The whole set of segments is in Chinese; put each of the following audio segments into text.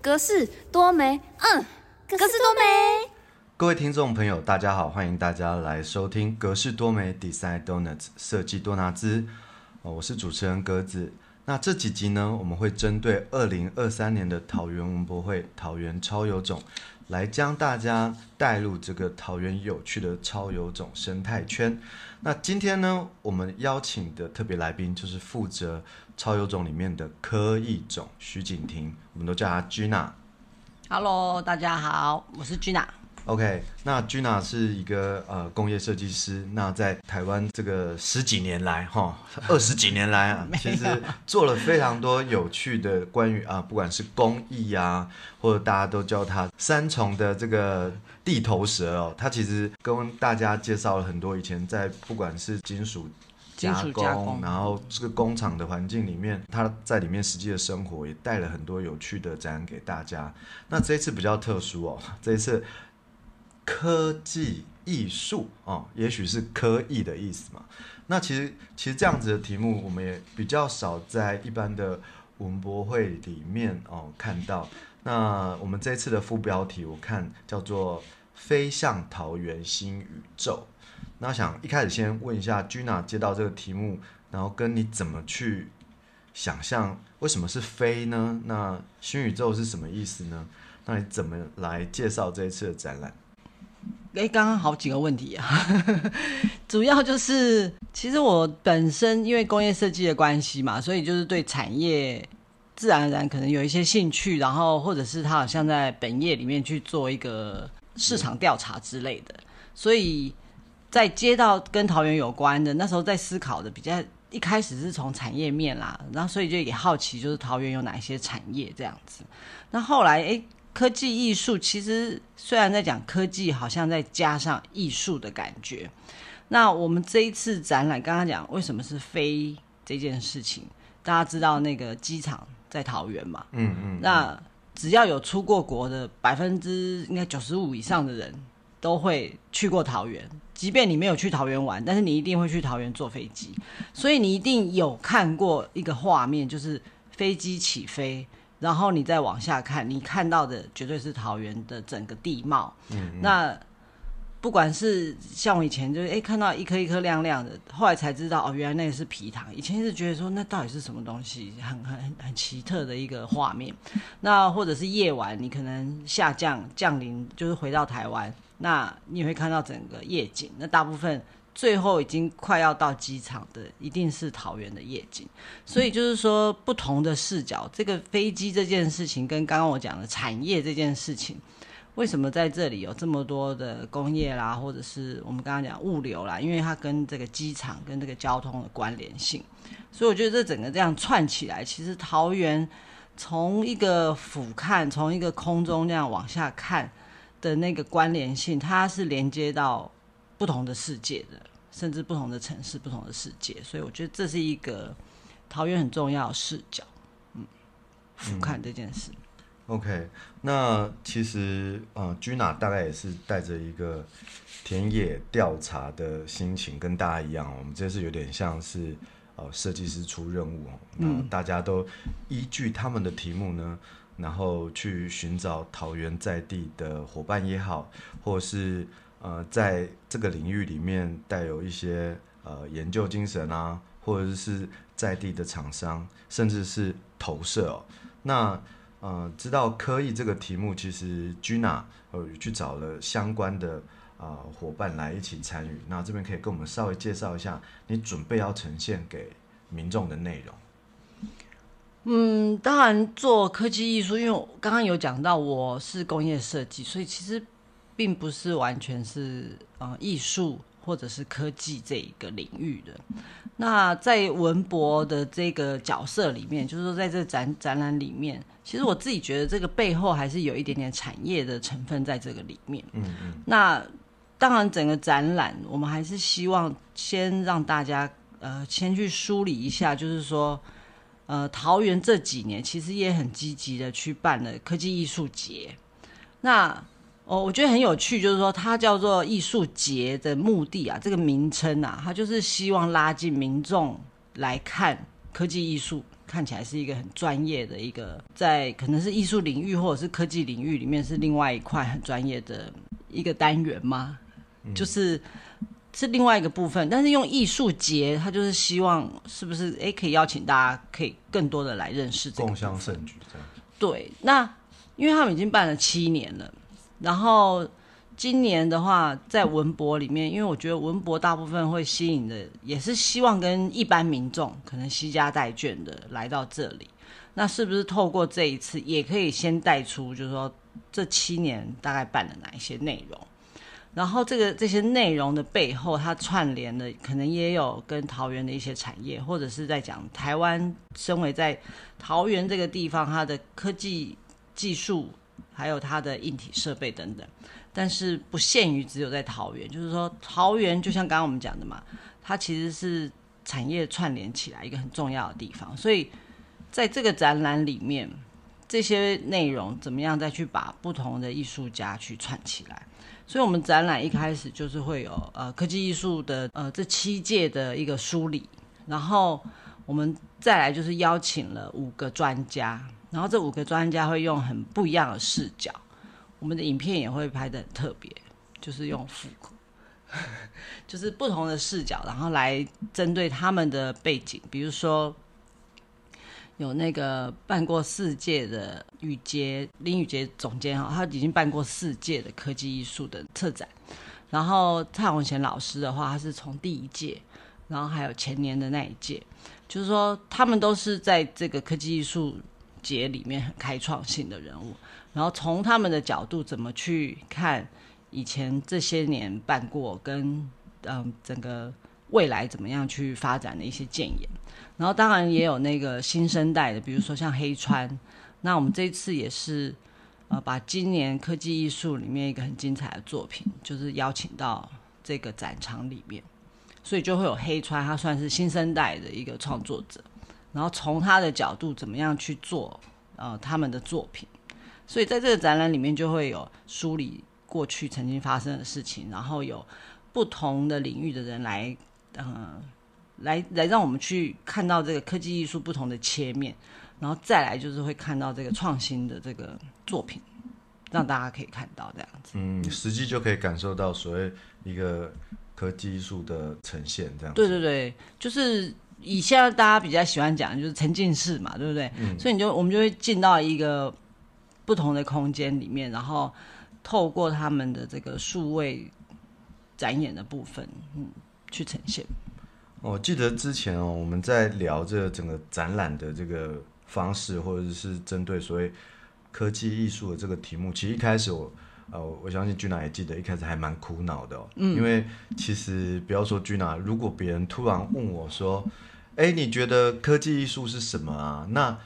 格式多美，嗯，格式多美。各位听众朋友，大家好，欢迎大家来收听格式多美 Design Donuts 设计多拿兹。哦，我是主持人格子。那这几集呢，我们会针对二零二三年的桃园文博会桃园超有种，来将大家带入这个桃园有趣的超有种生态圈。那今天呢，我们邀请的特别来宾就是负责超有种里面的科艺种徐景婷，我们都叫她 Gina。Hello，大家好，我是 Gina。OK，那 Gina 是一个呃工业设计师，那在台湾这个十几年来，哈，二十几年来啊，其实做了非常多有趣的关于啊，不管是工艺啊，或者大家都叫它三重的这个地头蛇哦，它其实跟大家介绍了很多以前在不管是金属。金属加工然后这个工厂的环境里面，他在里面实际的生活也带了很多有趣的展览给大家。那这一次比较特殊哦，这一次科技艺术哦，也许是科艺的意思嘛。那其实其实这样子的题目，我们也比较少在一般的文博会里面哦看到。那我们这次的副标题我看叫做“飞向桃园新宇宙”。那想一开始先问一下 Gina 接到这个题目，然后跟你怎么去想象为什么是飞呢？那新宇宙是什么意思呢？那你怎么来介绍这一次的展览？哎，刚刚好几个问题啊，主要就是其实我本身因为工业设计的关系嘛，所以就是对产业自然而然可能有一些兴趣，然后或者是他好像在本业里面去做一个市场调查之类的，所以在接到跟桃园有关的那时候在思考的比较一开始是从产业面啦，然后所以就也好奇就是桃园有哪一些产业这样子，那后来哎。科技艺术其实虽然在讲科技，好像在加上艺术的感觉。那我们这一次展览，刚刚讲为什么是飞这件事情，大家知道那个机场在桃园嘛？嗯嗯。那只要有出过国的，百分之应该九十五以上的人都会去过桃园。即便你没有去桃园玩，但是你一定会去桃园坐飞机，所以你一定有看过一个画面，就是飞机起飞。然后你再往下看，你看到的绝对是桃园的整个地貌。嗯，那不管是像我以前就是哎看到一颗一颗亮亮的，后来才知道哦，原来那个是皮糖。以前是觉得说那到底是什么东西，很很很很奇特的一个画面。那或者是夜晚，你可能下降降临，就是回到台湾，那你也会看到整个夜景。那大部分。最后已经快要到机场的，一定是桃园的夜景。所以就是说，不同的视角，这个飞机这件事情跟刚刚我讲的产业这件事情，为什么在这里有这么多的工业啦，或者是我们刚刚讲物流啦？因为它跟这个机场跟这个交通的关联性。所以我觉得这整个这样串起来，其实桃园从一个俯瞰，从一个空中这样往下看的那个关联性，它是连接到不同的世界的。甚至不同的城市、不同的世界，所以我觉得这是一个桃园很重要的视角，嗯，俯瞰这件事。嗯、OK，那其实呃，Gina 大概也是带着一个田野调查的心情，跟大家一样，我们这次有点像是呃设计师出任务哦，嗯，大家都依据他们的题目呢，然后去寻找桃园在地的伙伴也好，或是。呃，在这个领域里面带有一些呃研究精神啊，或者是在地的厂商，甚至是投射哦。那呃，知道科艺这个题目，其实 Gina 呃去找了相关的啊伙伴来一起参与。那这边可以跟我们稍微介绍一下你准备要呈现给民众的内容。嗯，当然做科技艺术，因为我刚刚有讲到我是工业设计，所以其实。并不是完全是呃艺术或者是科技这一个领域的。那在文博的这个角色里面，就是说在这展展览里面，其实我自己觉得这个背后还是有一点点产业的成分在这个里面。嗯嗯。那当然，整个展览我们还是希望先让大家呃先去梳理一下，就是说呃桃园这几年其实也很积极的去办了科技艺术节。那哦，我觉得很有趣，就是说它叫做艺术节的目的啊，这个名称啊，它就是希望拉近民众来看科技艺术看起来是一个很专业的一个，在可能是艺术领域或者是科技领域里面是另外一块很专业的一个单元吗？就是是另外一个部分，但是用艺术节，它就是希望是不是哎可以邀请大家可以更多的来认识这个共襄部分盛举这样。对，那因为他们已经办了七年了，然后今年的话，在文博里面，因为我觉得文博大部分会吸引的，也是希望跟一般民众可能惜家带眷的来到这里。那是不是透过这一次，也可以先带出，就是说这七年大概办了哪一些内容？然后这个这些内容的背后，它串联的可能也有跟桃园的一些产业，或者是在讲台湾身为在桃园这个地方，它的科技技术，还有它的硬体设备等等。但是不限于只有在桃园，就是说桃园就像刚刚我们讲的嘛，它其实是产业串联起来一个很重要的地方。所以在这个展览里面，这些内容怎么样再去把不同的艺术家去串起来？所以，我们展览一开始就是会有呃科技艺术的呃这七届的一个梳理，然后我们再来就是邀请了五个专家，然后这五个专家会用很不一样的视角，我们的影片也会拍的很特别，就是用复古，就是不同的视角，然后来针对他们的背景，比如说。有那个办过四届的雨杰林雨杰总监哈，他已经办过四届的科技艺术的策展。然后蔡宏贤老师的话，他是从第一届，然后还有前年的那一届，就是说他们都是在这个科技艺术节里面很开创性的人物。然后从他们的角度怎么去看以前这些年办过跟嗯整个未来怎么样去发展的一些建言。然后当然也有那个新生代的，比如说像黑川。那我们这次也是，呃，把今年科技艺术里面一个很精彩的作品，就是邀请到这个展场里面，所以就会有黑川，他算是新生代的一个创作者。然后从他的角度怎么样去做呃他们的作品，所以在这个展览里面就会有梳理过去曾经发生的事情，然后有不同的领域的人来，嗯。来来，让我们去看到这个科技艺术不同的切面，然后再来就是会看到这个创新的这个作品，让大家可以看到这样子。嗯，实际就可以感受到所谓一个科技艺术的呈现，这样。对对对，就是以现在大家比较喜欢讲，就是沉浸式嘛，对不对？嗯。所以你就我们就会进到一个不同的空间里面，然后透过他们的这个数位展演的部分，嗯，去呈现。我记得之前哦，我们在聊这整个展览的这个方式，或者是针对所谓科技艺术的这个题目，其实一开始我呃，我相信君娜也记得，一开始还蛮苦恼的哦。嗯。因为其实不要说君娜，如果别人突然问我说：“哎，你觉得科技艺术是什么啊？”那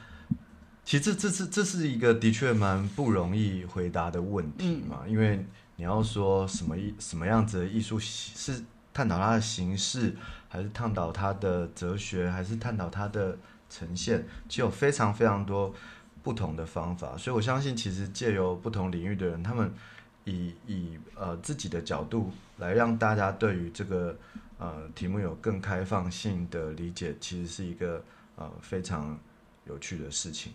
其实这是这是一个的确蛮不容易回答的问题嘛。嗯。因为你要说什么艺什么样子的艺术是探讨它的形式。还是探讨它的哲学，还是探讨它的呈现，其实有非常非常多不同的方法。所以我相信，其实借由不同领域的人，他们以以呃自己的角度来让大家对于这个呃题目有更开放性的理解，其实是一个呃非常有趣的事情。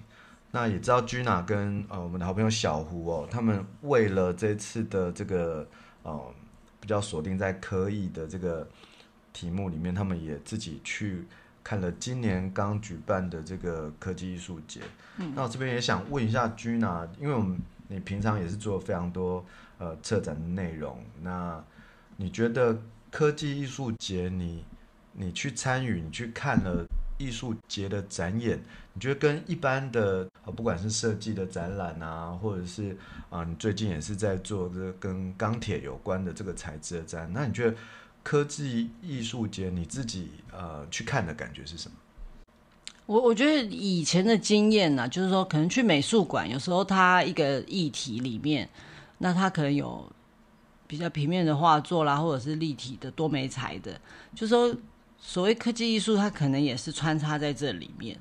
那也知道 Gina 跟呃我们的好朋友小胡哦，他们为了这次的这个呃比较锁定在科艺的这个。题目里面，他们也自己去看了今年刚举办的这个科技艺术节。嗯，那我这边也想问一下 Gina，因为我们你平常也是做非常多呃策展的内容，那你觉得科技艺术节，你你去参与，你去看了艺术节的展演，你觉得跟一般的呃不管是设计的展览啊，或者是啊你最近也是在做这跟钢铁有关的这个材质的展，那你觉得？科技艺术节，你自己呃去看的感觉是什么？我我觉得以前的经验呢，就是说可能去美术馆，有时候它一个议题里面，那它可能有比较平面的画作啦，或者是立体的多媒材的，就是说所谓科技艺术，它可能也是穿插在这里面。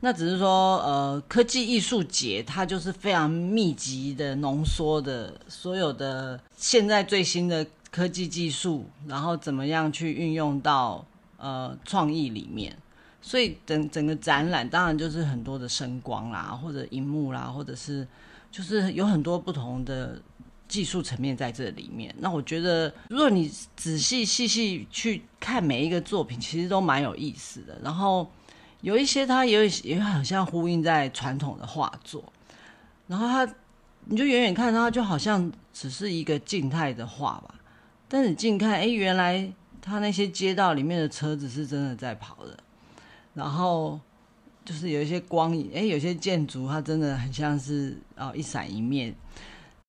那只是说呃，科技艺术节它就是非常密集的浓缩的所有的现在最新的。科技技术，然后怎么样去运用到呃创意里面？所以整整个展览当然就是很多的声光啦，或者荧幕啦，或者是就是有很多不同的技术层面在这里面。那我觉得，如果你仔细细细去看每一个作品，其实都蛮有意思的。然后有一些它也也好像呼应在传统的画作，然后它你就远远看它就好像只是一个静态的画吧，但是你近看，哎，原来它那些街道里面的车子是真的在跑的。然后就是有一些光影，哎，有些建筑它真的很像是啊一闪一灭。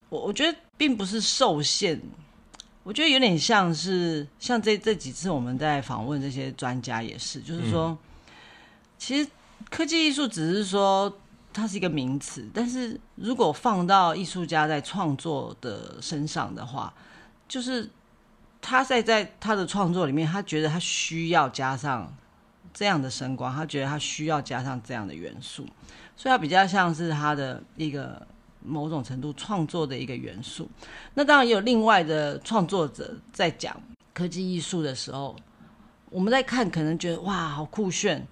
我我觉得并不是受限，我觉得有点像是像这这几次我们在访问这些专家也是，就是说，其实科技艺术只是说它是一个名词，但是如果放到艺术家在创作的身上的话，就是他在在他的创作里面，他觉得他需要加上。这样的声光，他觉得他需要加上这样的元素，所以它比较像是他的一个某种程度创作的一个元素。那当然也有另外的创作者在讲科技艺术的时候，我们在看可能觉得哇好酷炫，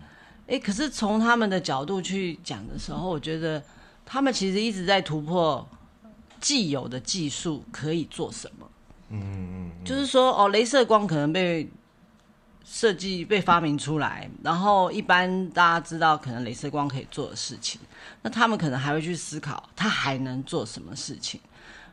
诶，可是从他们的角度去讲的时候，我觉得他们其实一直在突破既有的技术可以做什么。嗯嗯嗯，就是说哦，镭射光可能被。设计被发明出来，然后一般大家知道可能镭射光可以做的事情，那他们可能还会去思考它还能做什么事情。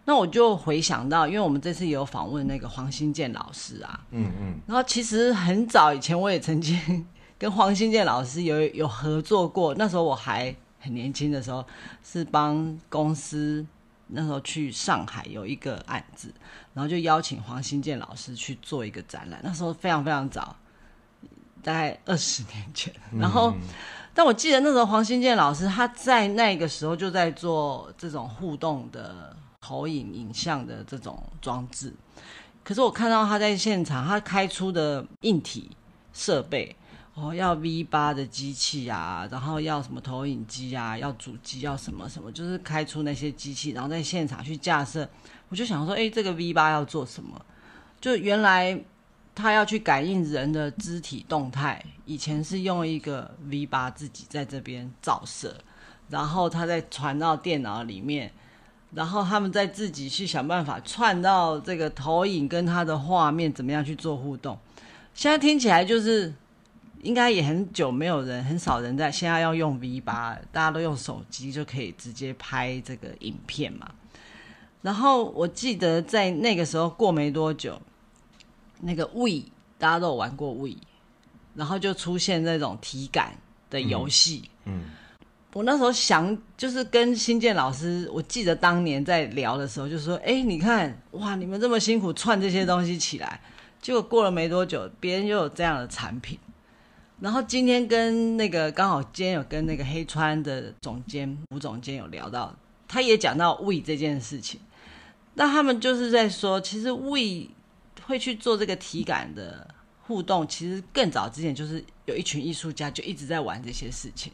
那我就回想到，因为我们这次有访问那个黄新建老师啊，嗯嗯，然后其实很早以前我也曾经跟黄新建老师有有合作过，那时候我还很年轻的时候，是帮公司那时候去上海有一个案子，然后就邀请黄新建老师去做一个展览，那时候非常非常早。大概二十年前，然后，但我记得那时候黄新建老师他在那个时候就在做这种互动的投影影像的这种装置。可是我看到他在现场，他开出的硬体设备哦，要 V 八的机器啊，然后要什么投影机啊，要主机，要什么什么，就是开出那些机器，然后在现场去架设。我就想说，哎，这个 V 八要做什么？就原来。他要去感应人的肢体动态，以前是用一个 V 八自己在这边照射，然后他再传到电脑里面，然后他们再自己去想办法串到这个投影跟他的画面怎么样去做互动。现在听起来就是应该也很久没有人，很少人在现在要用 V 八，大家都用手机就可以直接拍这个影片嘛。然后我记得在那个时候过没多久。那个 We，大家都有玩过 We，然后就出现那种体感的游戏。嗯，我那时候想，就是跟新建老师，我记得当年在聊的时候，就说：“哎，你看，哇，你们这么辛苦串这些东西起来，结果过了没多久，别人又有这样的产品。然后今天跟那个刚好今天有跟那个黑川的总监吴总监有聊到，他也讲到 We 这件事情。那他们就是在说，其实 We。会去做这个体感的互动，其实更早之前就是有一群艺术家就一直在玩这些事情。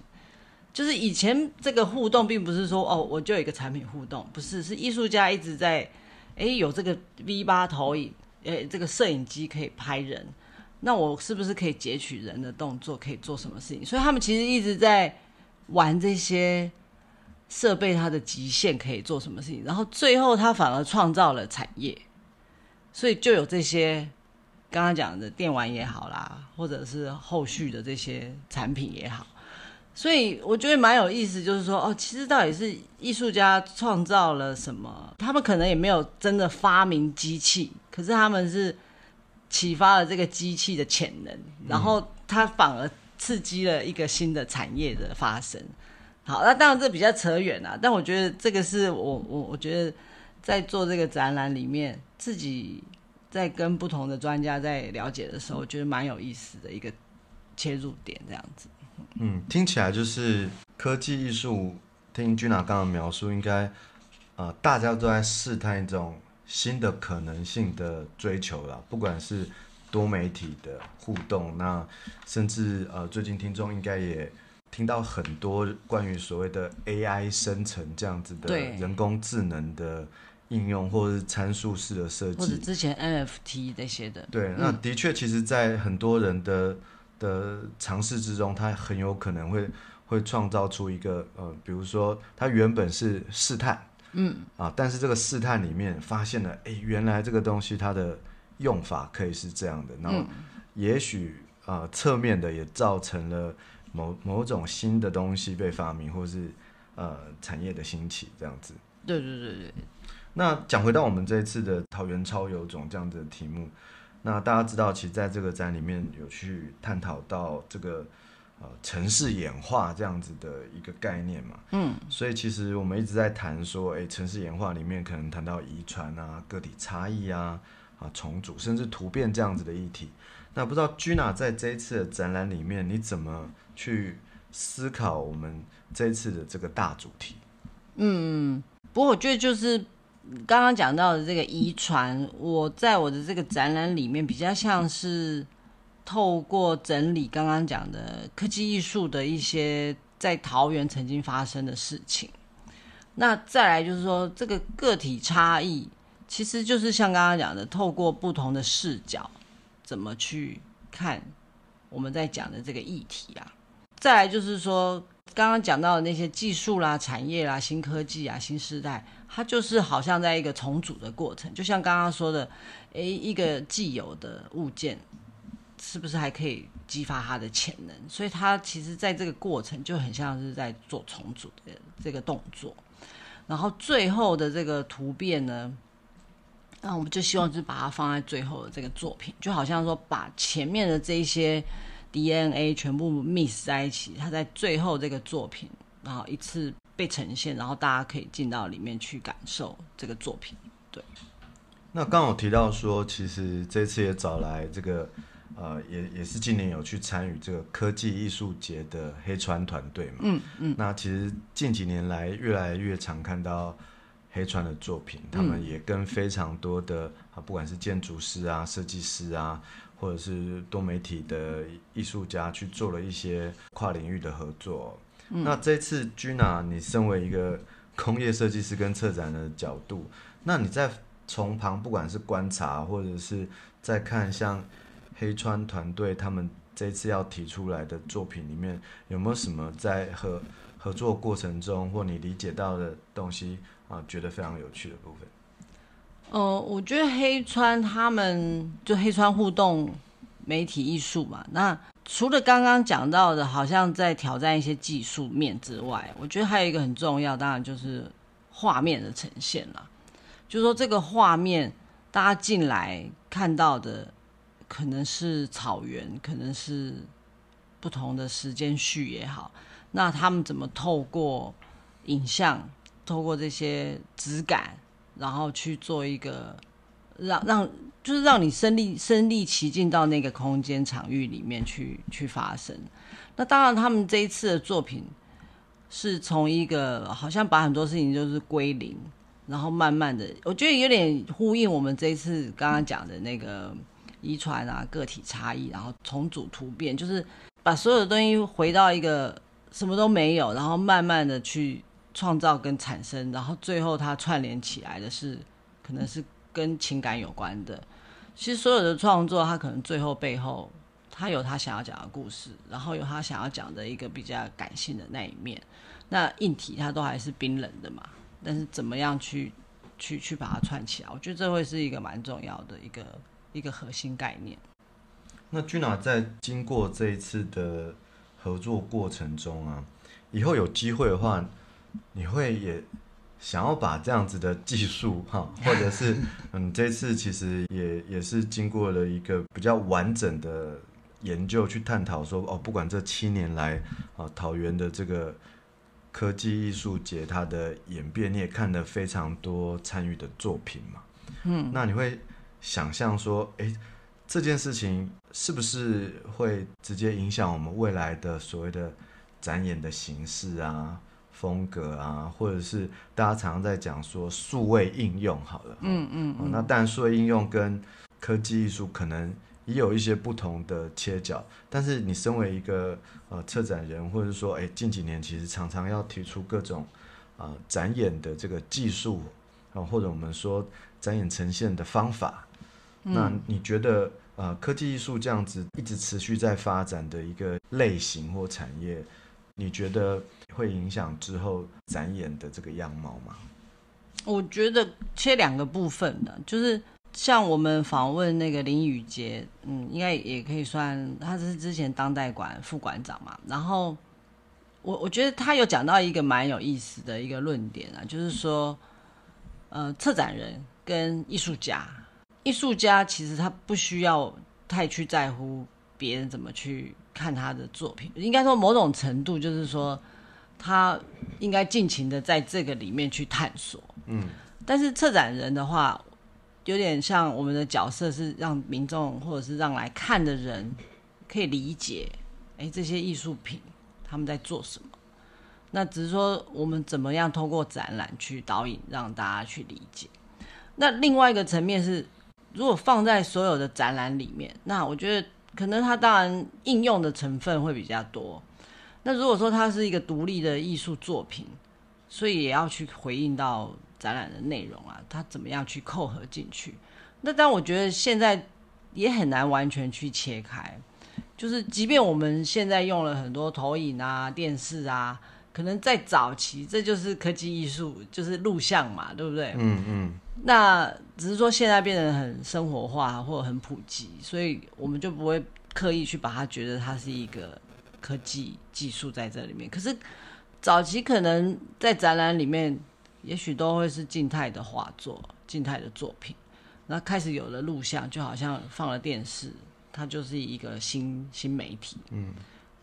就是以前这个互动并不是说哦，我就有一个产品互动，不是，是艺术家一直在，哎，有这个 V 八投影，哎，这个摄影机可以拍人，那我是不是可以截取人的动作，可以做什么事情？所以他们其实一直在玩这些设备，它的极限可以做什么事情，然后最后他反而创造了产业。所以就有这些刚刚讲的电玩也好啦，或者是后续的这些产品也好，所以我觉得蛮有意思，就是说哦，其实到底是艺术家创造了什么？他们可能也没有真的发明机器，可是他们是启发了这个机器的潜能，然后它反而刺激了一个新的产业的发生。好，那当然这比较扯远了，但我觉得这个是我我我觉得。在做这个展览里面，自己在跟不同的专家在了解的时候，觉得蛮有意思的一个切入点，这样子。嗯，听起来就是科技艺术。听君娜刚刚描述，应该呃大家都在试探一种新的可能性的追求了，不管是多媒体的互动，那甚至呃最近听众应该也听到很多关于所谓的 AI 生成这样子的人工智能的。应用或者是参数式的设计，或者之前 NFT 这些的。对，那的确，其实，在很多人的的尝试之中，它很有可能会会创造出一个呃，比如说它原本是试探，嗯啊，但是这个试探里面发现了，哎，原来这个东西它的用法可以是这样的，然后也许啊侧面的也造成了某某种新的东西被发明，或是呃产业的兴起这样子。对对对对。那讲回到我们这一次的桃园超有种这样子的题目，那大家知道，其实在这个展里面有去探讨到这个呃城市演化这样子的一个概念嘛，嗯，所以其实我们一直在谈说，哎，城市演化里面可能谈到遗传啊、个体差异啊、啊重组，甚至突变这样子的议题。那不知道 Gina 在这一次的展览里面，你怎么去思考我们这一次的这个大主题？嗯，不过我觉得就是。刚刚讲到的这个遗传，我在我的这个展览里面比较像是透过整理刚刚讲的科技艺术的一些在桃园曾经发生的事情。那再来就是说，这个个体差异，其实就是像刚刚讲的，透过不同的视角，怎么去看我们在讲的这个议题啊。再来就是说。刚刚讲到的那些技术啦、产业啦、新科技啊、新时代，它就是好像在一个重组的过程。就像刚刚说的，诶，一个既有的物件，是不是还可以激发它的潜能？所以它其实在这个过程就很像是在做重组的这个动作。然后最后的这个突变呢，那我们就希望就是把它放在最后的这个作品，就好像说把前面的这一些。DNA 全部 mix 在一起，它在最后这个作品，然后一次被呈现，然后大家可以进到里面去感受这个作品。对。那刚好提到说，其实这次也找来这个，呃，也也是今年有去参与这个科技艺术节的黑川团队嘛。嗯嗯。那其实近几年来，越来越常看到黑川的作品，他们也跟非常多的啊，不管是建筑师啊、设计师啊。或者是多媒体的艺术家去做了一些跨领域的合作。那这次 Gina，你身为一个 工业设计师跟策展的角度，那你在从旁不管是观察，或者是在看像黑川团队他们这次要提出来的作品里面，有没有什么在合合作过程中或你理解到的东西啊，觉得非常有趣的部分？呃，我觉得黑川他们就黑川互动媒体艺术嘛。那除了刚刚讲到的，好像在挑战一些技术面之外，我觉得还有一个很重要，当然就是画面的呈现了。就说这个画面，大家进来看到的可能是草原，可能是不同的时间序也好。那他们怎么透过影像，透过这些质感？然后去做一个让让就是让你身历身历其境到那个空间场域里面去去发生。那当然，他们这一次的作品是从一个好像把很多事情就是归零，然后慢慢的，我觉得有点呼应我们这一次刚刚讲的那个遗传啊、个体差异，然后重组突变，就是把所有的东西回到一个什么都没有，然后慢慢的去。创造跟产生，然后最后它串联起来的是，可能是跟情感有关的。其实所有的创作，它可能最后背后，它有它想要讲的故事，然后有它想要讲的一个比较感性的那一面。那硬体它都还是冰冷的嘛，但是怎么样去去去把它串起来？我觉得这会是一个蛮重要的一个一个核心概念。那君娜在经过这一次的合作过程中啊，以后有机会的话。你会也想要把这样子的技术哈，或者是嗯，这次其实也也是经过了一个比较完整的研究去探讨说哦，不管这七年来啊，桃园的这个科技艺术节它的演变，你也看了非常多参与的作品嘛，嗯，那你会想象说，哎，这件事情是不是会直接影响我们未来的所谓的展演的形式啊？风格啊，或者是大家常常在讲说数位应用好了，嗯嗯，那当然数位应用跟科技艺术可能也有一些不同的切角，但是你身为一个呃策展人，或者说哎近几年其实常常要提出各种啊展演的这个技术啊，或者我们说展演呈现的方法，那你觉得呃科技艺术这样子一直持续在发展的一个类型或产业，你觉得会影响之后展演的这个样貌吗？我觉得切两个部分的，就是像我们访问那个林宇杰，嗯，应该也可以算，他是之前当代馆副馆长嘛。然后我我觉得他有讲到一个蛮有意思的一个论点啊，就是说，呃，策展人跟艺术家，艺术家其实他不需要太去在乎别人怎么去看他的作品，应该说某种程度就是说。他应该尽情的在这个里面去探索，嗯，但是策展人的话，有点像我们的角色是让民众或者是让来看的人可以理解，哎，这些艺术品他们在做什么。那只是说我们怎么样通过展览去导引，让大家去理解。那另外一个层面是，如果放在所有的展览里面，那我觉得可能它当然应用的成分会比较多。那如果说它是一个独立的艺术作品，所以也要去回应到展览的内容啊，它怎么样去扣合进去？那但我觉得现在也很难完全去切开，就是即便我们现在用了很多投影啊、电视啊，可能在早期这就是科技艺术，就是录像嘛，对不对？嗯嗯。那只是说现在变得很生活化或者很普及，所以我们就不会刻意去把它觉得它是一个。科技技术在这里面，可是早期可能在展览里面，也许都会是静态的画作、静态的作品。那开始有了录像，就好像放了电视，它就是一个新新媒体。嗯，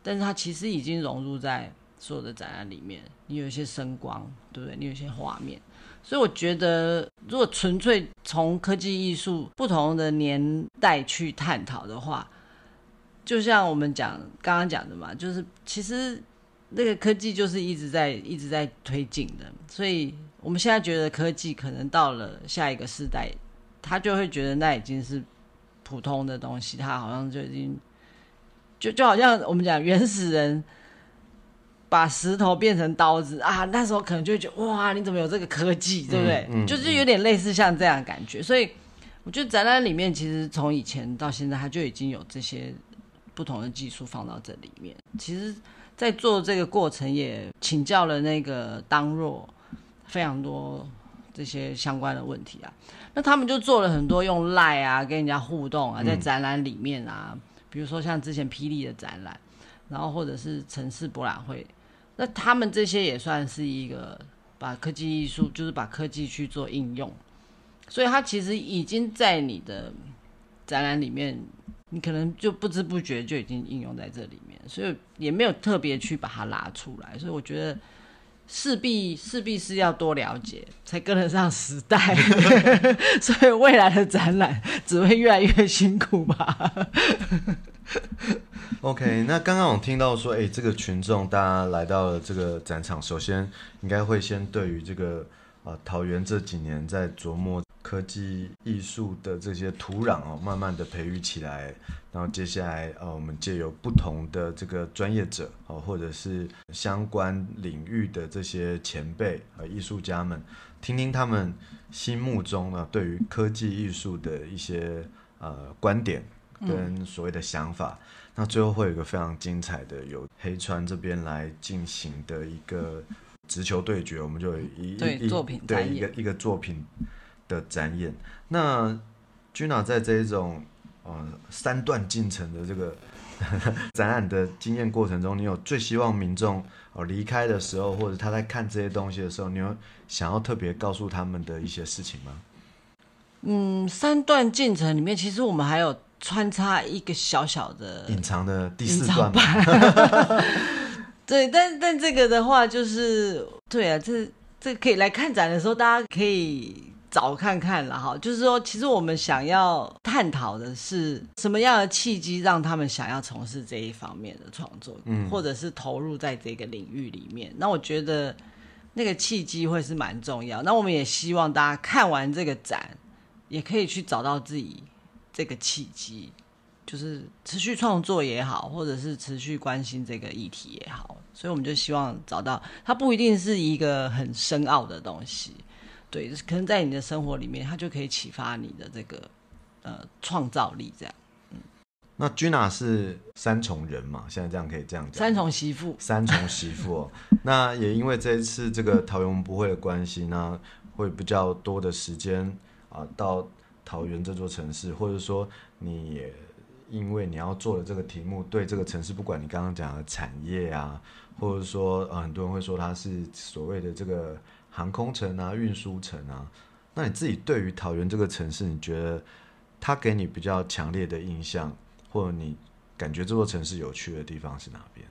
但是它其实已经融入在所有的展览里面。你有一些声光，对不对？你有一些画面，所以我觉得，如果纯粹从科技艺术不同的年代去探讨的话，就像我们讲刚刚讲的嘛，就是其实那个科技就是一直在一直在推进的，所以我们现在觉得科技可能到了下一个世代，他就会觉得那已经是普通的东西，他好像就已经就就好像我们讲原始人把石头变成刀子啊，那时候可能就会觉得哇，你怎么有这个科技，对不对？就是有点类似像这样的感觉，所以我觉得展览里面其实从以前到现在，它就已经有这些。不同的技术放到这里面，其实，在做这个过程也请教了那个当若非常多这些相关的问题啊。那他们就做了很多用赖啊跟人家互动啊，在展览里面啊，比如说像之前霹雳的展览，然后或者是城市博览会，那他们这些也算是一个把科技艺术，就是把科技去做应用，所以它其实已经在你的展览里面。你可能就不知不觉就已经应用在这里面，所以也没有特别去把它拉出来，所以我觉得势必势必是要多了解，才跟得上时代，所以未来的展览只会越来越辛苦吧。OK，那刚刚我听到说，哎，这个群众大家来到了这个展场，首先应该会先对于这个啊桃园这几年在琢磨。科技艺术的这些土壤哦，慢慢的培育起来，然后接下来呃，我们借由不同的这个专业者哦，或者是相关领域的这些前辈和艺术家们，听听他们心目中呢对于科技艺术的一些呃观点跟所谓的想法。那最后会有一个非常精彩的，由黑川这边来进行的一个直球对决，我们就一对作品对一个一个作品。的展演，那 Gina 在这一种呃三段进程的这个 展览的经验过程中，你有最希望民众哦离开的时候，或者他在看这些东西的时候，你有想要特别告诉他们的一些事情吗？嗯，三段进程里面，其实我们还有穿插一个小小的隐藏的第四段吧。对，但但这个的话，就是对啊，这这可以来看展的时候，大家可以。找看看了哈，就是说，其实我们想要探讨的是什么样的契机让他们想要从事这一方面的创作，嗯，或者是投入在这个领域里面。那我觉得那个契机会是蛮重要。那我们也希望大家看完这个展，也可以去找到自己这个契机，就是持续创作也好，或者是持续关心这个议题也好。所以我们就希望找到它，不一定是一个很深奥的东西。对，可能在你的生活里面，它就可以启发你的这个呃创造力。这样那 Gina 是三重人嘛？现在这样可以这样讲。三重媳妇，三重媳妇哦。那也因为这一次这个桃园文博会的关系，呢会比较多的时间啊，到桃园这座城市，或者说你也因为你要做的这个题目，对这个城市，不管你刚刚讲的产业啊，或者说呃，很多人会说它是所谓的这个航空城啊、运输城啊，那你自己对于桃园这个城市，你觉得它给你比较强烈的印象？或者你感觉这座城市有趣的地方是哪边？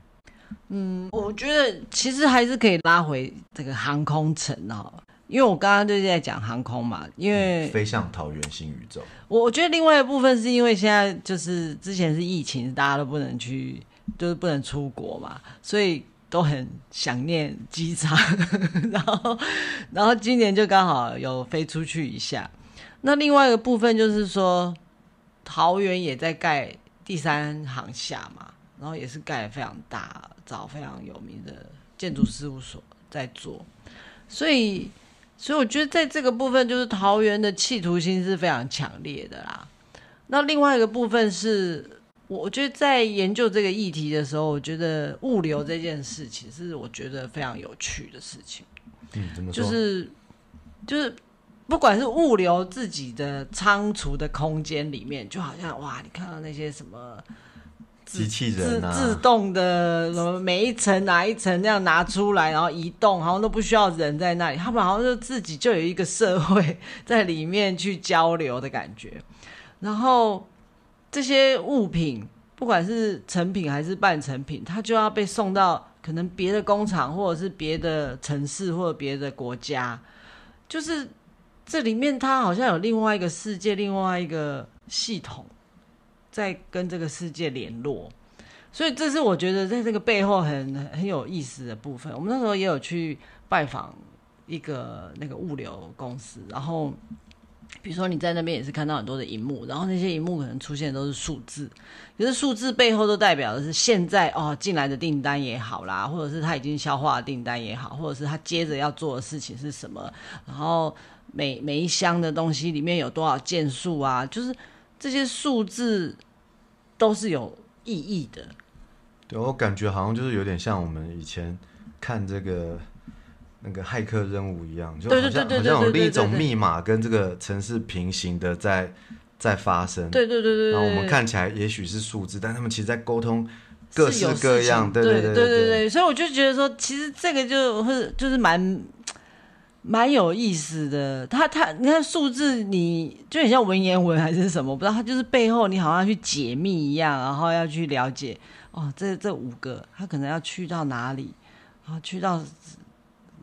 嗯，我觉得其实还是可以拉回这个航空城哦，因为我刚刚就是在讲航空嘛，因为飞向桃园新宇宙。我我觉得另外一部分是因为现在就是之前是疫情，大家都不能去，就是不能出国嘛，所以都很想念机场，然后然后今年就刚好有飞出去一下。那另外一个部分就是说，桃园也在盖。第三航厦嘛，然后也是盖的非常大，找非常有名的建筑事务所在做，所以，所以我觉得在这个部分，就是桃园的企图心是非常强烈的啦。那另外一个部分是，我觉得在研究这个议题的时候，我觉得物流这件事情是我觉得非常有趣的事情。嗯，怎么说？就是就是。不管是物流自己的仓储的空间里面，就好像哇，你看到那些什么机器人自自动的什么每一层哪一层那样拿出来，然后移动，好像都不需要人在那里，他们好像就自己就有一个社会在里面去交流的感觉。然后这些物品，不管是成品还是半成品，它就要被送到可能别的工厂，或者是别的城市或者别的国家，就是。这里面它好像有另外一个世界，另外一个系统在跟这个世界联络，所以这是我觉得在这个背后很很有意思的部分。我们那时候也有去拜访一个那个物流公司，然后比如说你在那边也是看到很多的荧幕，然后那些荧幕可能出现都是数字，可是数字背后都代表的是现在哦进来的订单也好啦，或者是他已经消化的订单也好，或者是他接着要做的事情是什么，然后。每每一箱的东西里面有多少件数啊？就是这些数字都是有意义的。对我感觉好像就是有点像我们以前看这个那个骇客任务一样，就好像好像有另一种密码跟这个城市平行的在在发生。对对对对。然后我们看起来也许是数字，但他们其实在沟通各式各样。对对对对对。所以我就觉得说，其实这个就是就是蛮。蛮有意思的，他他你看数字，你就很像文言文还是什么，不知道，他就是背后你好像去解密一样，然后要去了解哦，这这五个他可能要去到哪里，然后去到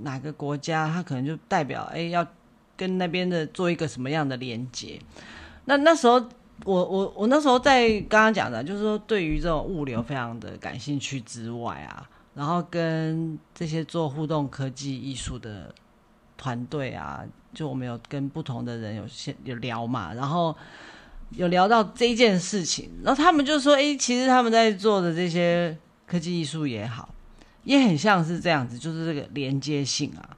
哪个国家，他可能就代表哎要跟那边的做一个什么样的连接。那那时候我我我那时候在刚刚讲的，就是说对于这种物流非常的感兴趣之外啊，然后跟这些做互动科技艺术的。团队啊，就我们有跟不同的人有先有聊嘛，然后有聊到这件事情，然后他们就说：“哎，其实他们在做的这些科技艺术也好，也很像是这样子，就是这个连接性啊，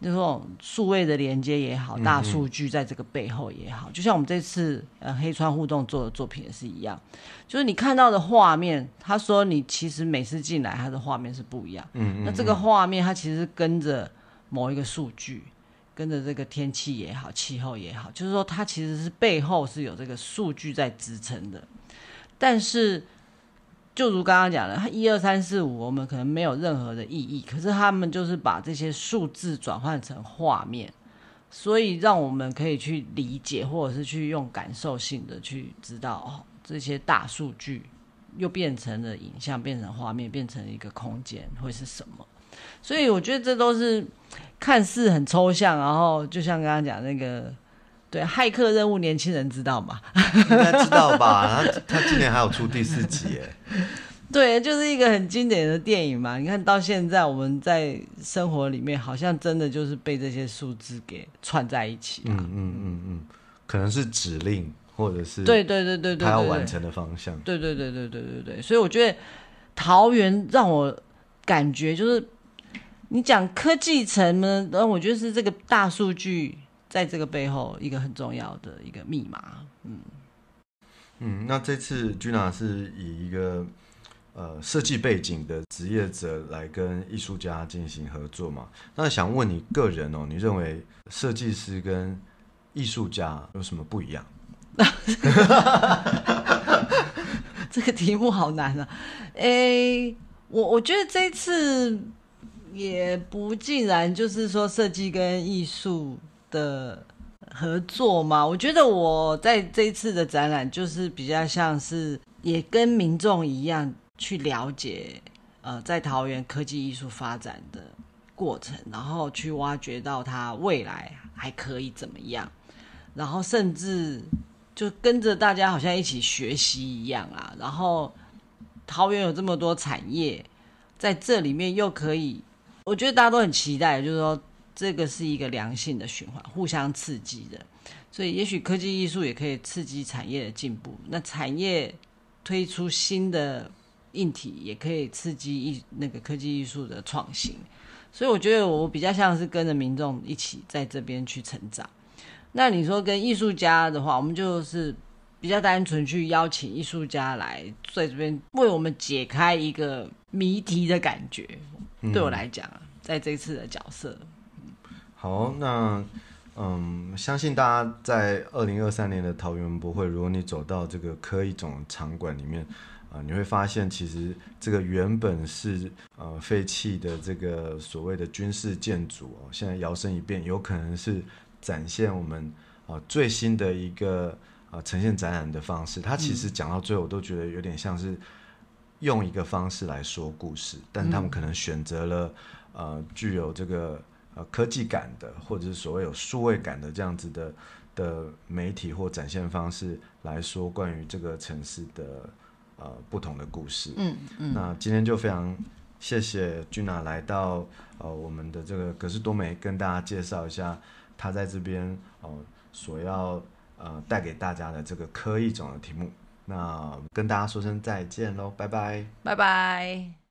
就是、说数位的连接也好，大数据在这个背后也好，就像我们这次呃黑川互动做的作品也是一样，就是你看到的画面，他说你其实每次进来，他的画面是不一样，嗯，那这个画面它其实跟着。某一个数据，跟着这个天气也好，气候也好，就是说它其实是背后是有这个数据在支撑的。但是，就如刚刚讲的，它一二三四五，我们可能没有任何的意义，可是他们就是把这些数字转换成画面，所以让我们可以去理解，或者是去用感受性的去知道哦，这些大数据又变成了影像，变成画面，变成一个空间会是什么？所以我觉得这都是看似很抽象，然后就像刚刚讲那个，对骇客任务，年轻人知道吗？应该知道吧？他他今年还有出第四集，耶，对，就是一个很经典的电影嘛。你看到现在，我们在生活里面，好像真的就是被这些数字给串在一起。嗯嗯嗯嗯，可能是指令，或者是对对对对对，他要完成的方向。对对对对对对对，所以我觉得桃园让我感觉就是。你讲科技城呢？然后我觉得是这个大数据在这个背后一个很重要的一个密码。嗯嗯，那这次 Gina 是以一个呃设计背景的职业者来跟艺术家进行合作嘛？那想问你个人哦，你认为设计师跟艺术家有什么不一样？这个题目好难啊！诶，我我觉得这一次也不尽然就是说设计跟艺术的合作嘛。我觉得我在这一次的展览就是比较像是也跟民众一样去了解，呃，在桃园科技艺术发展的过程，然后去挖掘到它未来还可以怎么样，然后甚至。就跟着大家好像一起学习一样啊，然后桃园有这么多产业，在这里面又可以，我觉得大家都很期待，就是说这个是一个良性的循环，互相刺激的，所以也许科技艺术也可以刺激产业的进步，那产业推出新的硬体，也可以刺激艺那个科技艺术的创新，所以我觉得我比较像是跟着民众一起在这边去成长。那你说跟艺术家的话，我们就是比较单纯去邀请艺术家来在这边为我们解开一个谜题的感觉。对我来讲，在这次的角色，好，那嗯，相信大家在二零二三年的桃园博会，如果你走到这个科一种场馆里面啊，你会发现其实这个原本是呃废弃的这个所谓的军事建筑哦，现在摇身一变，有可能是。展现我们啊最新的一个啊呈现展览的方式，它其实讲到最后，我都觉得有点像是用一个方式来说故事，但他们可能选择了呃具有这个呃科技感的，或者是所谓有数位感的这样子的的媒体或展现方式来说关于这个城市的呃不同的故事。嗯嗯。那今天就非常谢谢君娜来到呃我们的这个格式多美，跟大家介绍一下。他在这边哦，所要呃带给大家的这个科一种的题目，那跟大家说声再见喽，拜拜，拜拜。